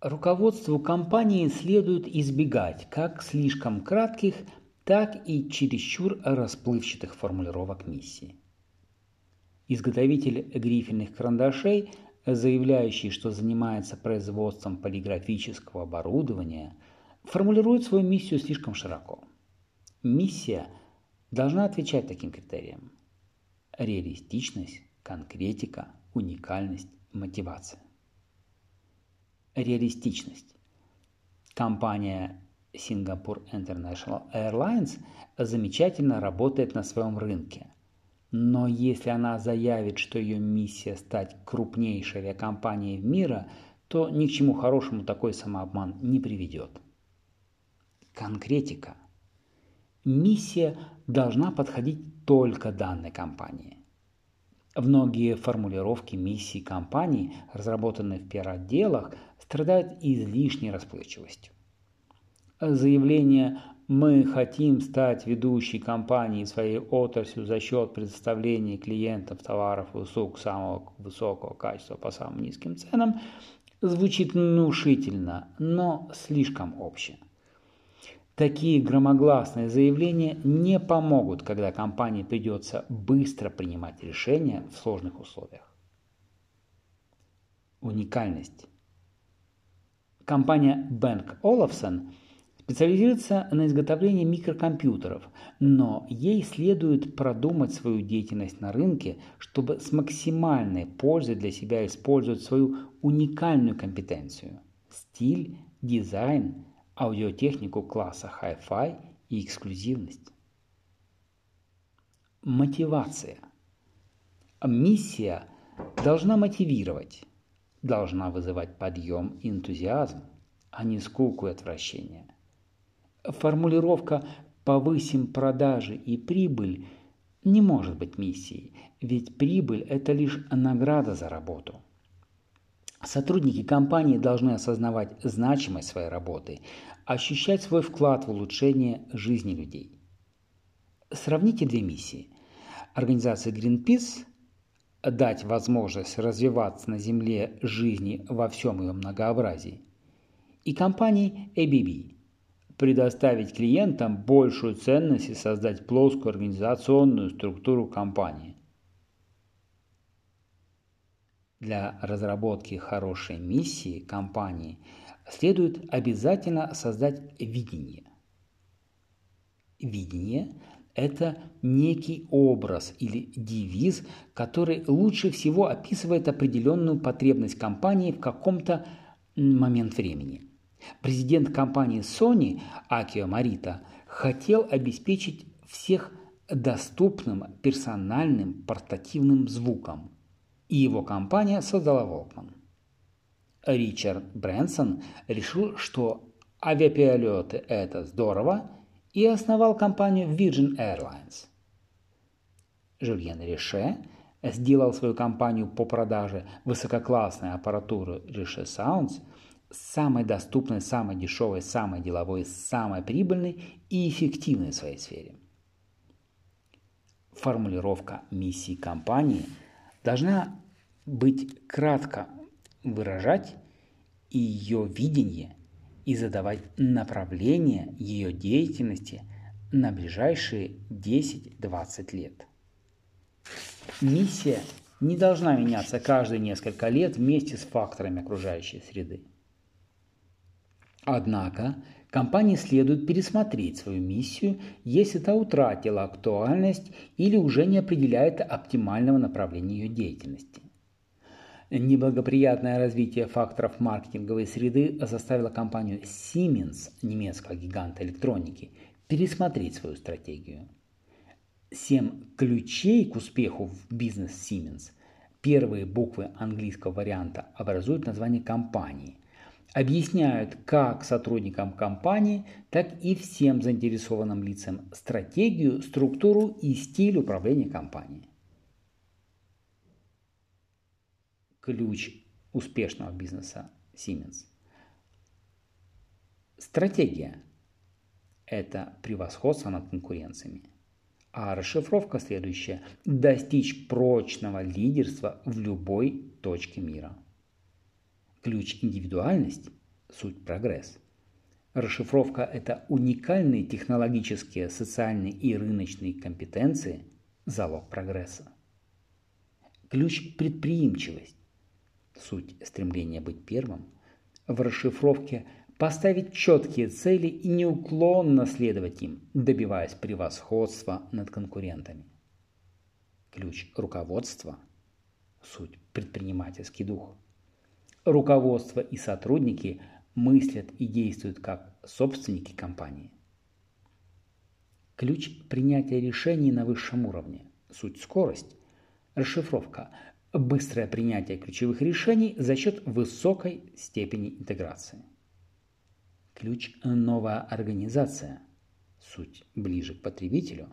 Руководству компании следует избегать как слишком кратких, так и чересчур расплывчатых формулировок миссии. Изготовитель грифельных карандашей, заявляющий, что занимается производством полиграфического оборудования, формулирует свою миссию слишком широко. Миссия должна отвечать таким критериям. Реалистичность, конкретика, уникальность, мотивация. Реалистичность. Компания Singapore International Airlines замечательно работает на своем рынке. Но если она заявит, что ее миссия стать крупнейшей авиакомпанией мира, то ни к чему хорошему такой самообман не приведет. Конкретика. Миссия должна подходить только данной компании. Многие формулировки миссий компаний, разработанные в пиар-отделах, страдают излишней расплывчивостью. Заявление «Мы хотим стать ведущей компанией своей отрасли за счет предоставления клиентам товаров и услуг самого высокого качества по самым низким ценам» звучит внушительно, но слишком обще. Такие громогласные заявления не помогут, когда компании придется быстро принимать решения в сложных условиях. Уникальность. Компания Bank Olufsen специализируется на изготовлении микрокомпьютеров, но ей следует продумать свою деятельность на рынке, чтобы с максимальной пользой для себя использовать свою уникальную компетенцию – стиль, дизайн, аудиотехнику класса Hi-Fi и эксклюзивность. Мотивация. Миссия должна мотивировать, должна вызывать подъем и энтузиазм, а не скуку и отвращение. Формулировка «повысим продажи и прибыль» не может быть миссией, ведь прибыль – это лишь награда за работу. Сотрудники компании должны осознавать значимость своей работы, ощущать свой вклад в улучшение жизни людей. Сравните две миссии. Организация Greenpeace дать возможность развиваться на Земле жизни во всем ее многообразии. И компании ABB предоставить клиентам большую ценность и создать плоскую организационную структуру компании. Для разработки хорошей миссии компании следует обязательно создать видение. Видение это некий образ или девиз, который лучше всего описывает определенную потребность компании в каком-то момент времени. Президент компании Sony Акио Марита хотел обеспечить всех доступным персональным портативным звуком, и его компания создала Walkman. Ричард Брэнсон решил, что авиаперелеты – это здорово, и основал компанию Virgin Airlines. Жюльен Рише сделал свою компанию по продаже высококлассной аппаратуры Riche Sounds самой доступной, самой дешевой, самой деловой, самой прибыльной и эффективной в своей сфере. Формулировка миссии компании должна быть кратко выражать ее видение и задавать направление ее деятельности на ближайшие 10-20 лет. Миссия не должна меняться каждые несколько лет вместе с факторами окружающей среды. Однако компании следует пересмотреть свою миссию, если та утратила актуальность или уже не определяет оптимального направления ее деятельности. Неблагоприятное развитие факторов маркетинговой среды заставило компанию Siemens, немецкого гиганта электроники, пересмотреть свою стратегию. Семь ключей к успеху в бизнес Siemens. Первые буквы английского варианта образуют название компании. Объясняют как сотрудникам компании, так и всем заинтересованным лицам стратегию, структуру и стиль управления компанией. ключ успешного бизнеса Siemens. Стратегия – это превосходство над конкуренциями. А расшифровка следующая – достичь прочного лидерства в любой точке мира. Ключ индивидуальность Суть прогресс. Расшифровка – это уникальные технологические, социальные и рыночные компетенции – залог прогресса. Ключ – предприимчивость. Суть стремления быть первым. В расшифровке поставить четкие цели и неуклонно следовать им, добиваясь превосходства над конкурентами. Ключ руководства – суть предпринимательский дух. Руководство и сотрудники мыслят и действуют как собственники компании. Ключ принятия решений на высшем уровне – суть скорость, расшифровка – быстрое принятие ключевых решений за счет высокой степени интеграции. Ключ – новая организация. Суть ближе к потребителю.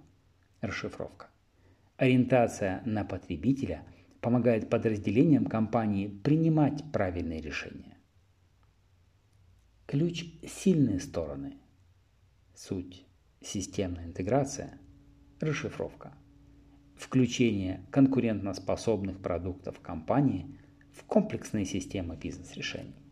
Расшифровка. Ориентация на потребителя помогает подразделениям компании принимать правильные решения. Ключ – сильные стороны. Суть – системная интеграция. Расшифровка. Включение конкурентоспособных продуктов компании в комплексные системы бизнес-решений.